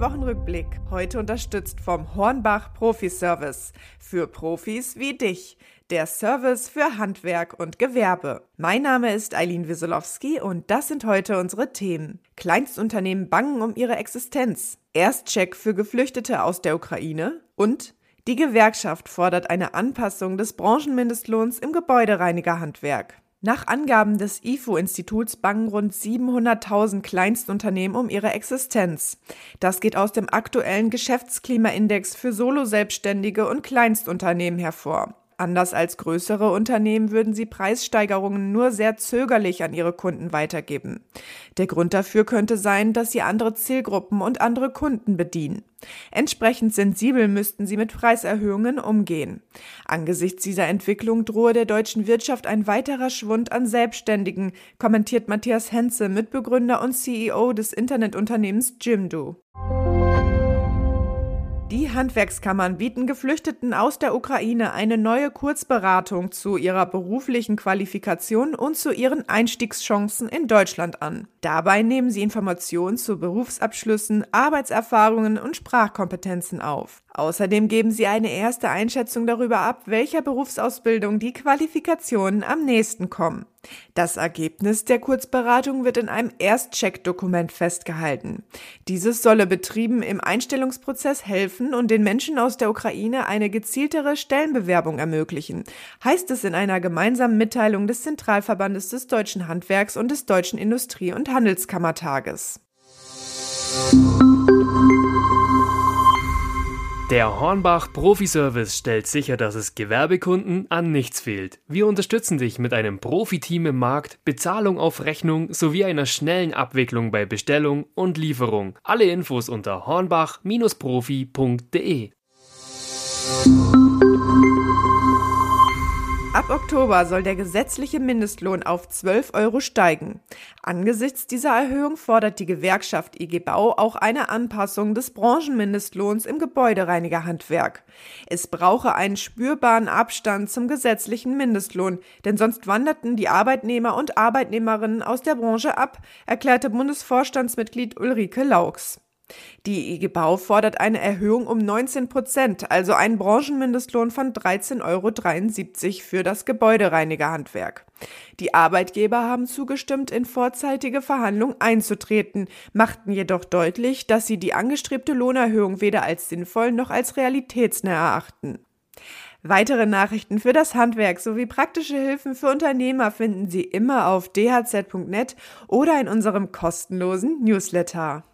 Wochenrückblick. Heute unterstützt vom Hornbach Profi-Service. Für Profis wie dich. Der Service für Handwerk und Gewerbe. Mein Name ist Eileen Wieselowski und das sind heute unsere Themen. Kleinstunternehmen bangen um ihre Existenz. Erstcheck für Geflüchtete aus der Ukraine und die Gewerkschaft fordert eine Anpassung des Branchenmindestlohns im Gebäudereinigerhandwerk. Nach Angaben des IFO-Instituts bangen rund 700.000 Kleinstunternehmen um ihre Existenz. Das geht aus dem aktuellen Geschäftsklimaindex für Solo-Selbstständige und Kleinstunternehmen hervor. Anders als größere Unternehmen würden sie Preissteigerungen nur sehr zögerlich an ihre Kunden weitergeben. Der Grund dafür könnte sein, dass sie andere Zielgruppen und andere Kunden bedienen. Entsprechend sensibel müssten sie mit Preiserhöhungen umgehen. Angesichts dieser Entwicklung drohe der deutschen Wirtschaft ein weiterer Schwund an Selbstständigen, kommentiert Matthias Henze, Mitbegründer und CEO des Internetunternehmens Jimdo. Die Handwerkskammern bieten Geflüchteten aus der Ukraine eine neue Kurzberatung zu ihrer beruflichen Qualifikation und zu ihren Einstiegschancen in Deutschland an. Dabei nehmen sie Informationen zu Berufsabschlüssen, Arbeitserfahrungen und Sprachkompetenzen auf. Außerdem geben sie eine erste Einschätzung darüber ab, welcher Berufsausbildung die Qualifikationen am nächsten kommen. Das Ergebnis der Kurzberatung wird in einem Erstcheck-Dokument festgehalten. Dieses solle Betrieben im Einstellungsprozess helfen und den Menschen aus der Ukraine eine gezieltere Stellenbewerbung ermöglichen, heißt es in einer gemeinsamen Mitteilung des Zentralverbandes des deutschen Handwerks und des Deutschen Industrie- und Handelskammertages. Der Hornbach Profi-Service stellt sicher, dass es Gewerbekunden an nichts fehlt. Wir unterstützen dich mit einem Profiteam im Markt, Bezahlung auf Rechnung sowie einer schnellen Abwicklung bei Bestellung und Lieferung. Alle Infos unter hornbach-profi.de. Ab Oktober soll der gesetzliche Mindestlohn auf 12 Euro steigen. Angesichts dieser Erhöhung fordert die Gewerkschaft IG Bau auch eine Anpassung des Branchenmindestlohns im Gebäudereinigerhandwerk. Es brauche einen spürbaren Abstand zum gesetzlichen Mindestlohn, denn sonst wanderten die Arbeitnehmer und Arbeitnehmerinnen aus der Branche ab, erklärte Bundesvorstandsmitglied Ulrike Laux. Die IG Bau fordert eine Erhöhung um 19 Prozent, also einen Branchenmindestlohn von 13,73 Euro für das Gebäudereinigerhandwerk. Die Arbeitgeber haben zugestimmt, in vorzeitige Verhandlungen einzutreten, machten jedoch deutlich, dass sie die angestrebte Lohnerhöhung weder als sinnvoll noch als realitätsnah erachten. Weitere Nachrichten für das Handwerk sowie praktische Hilfen für Unternehmer finden Sie immer auf dhz.net oder in unserem kostenlosen Newsletter.